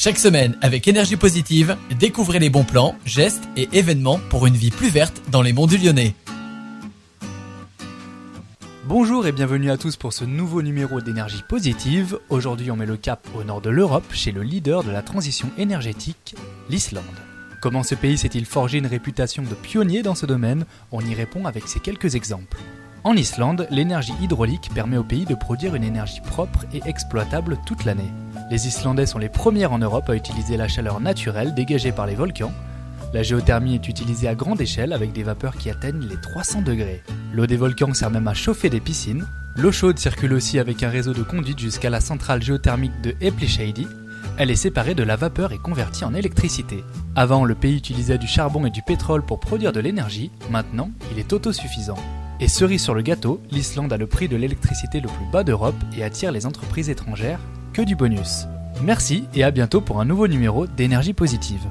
Chaque semaine, avec énergie positive, découvrez les bons plans, gestes et événements pour une vie plus verte dans les monts du Lyonnais. Bonjour et bienvenue à tous pour ce nouveau numéro d'énergie positive. Aujourd'hui on met le cap au nord de l'Europe chez le leader de la transition énergétique, l'Islande. Comment ce pays s'est-il forgé une réputation de pionnier dans ce domaine? On y répond avec ces quelques exemples. En Islande, l'énergie hydraulique permet au pays de produire une énergie propre et exploitable toute l'année. Les Islandais sont les premiers en Europe à utiliser la chaleur naturelle dégagée par les volcans. La géothermie est utilisée à grande échelle avec des vapeurs qui atteignent les 300 degrés. L'eau des volcans sert même à chauffer des piscines. L'eau chaude circule aussi avec un réseau de conduite jusqu'à la centrale géothermique de Epplishady. Elle est séparée de la vapeur et convertie en électricité. Avant, le pays utilisait du charbon et du pétrole pour produire de l'énergie. Maintenant, il est autosuffisant. Et cerise sur le gâteau, l'Islande a le prix de l'électricité le plus bas d'Europe et attire les entreprises étrangères du bonus. Merci et à bientôt pour un nouveau numéro d'énergie positive.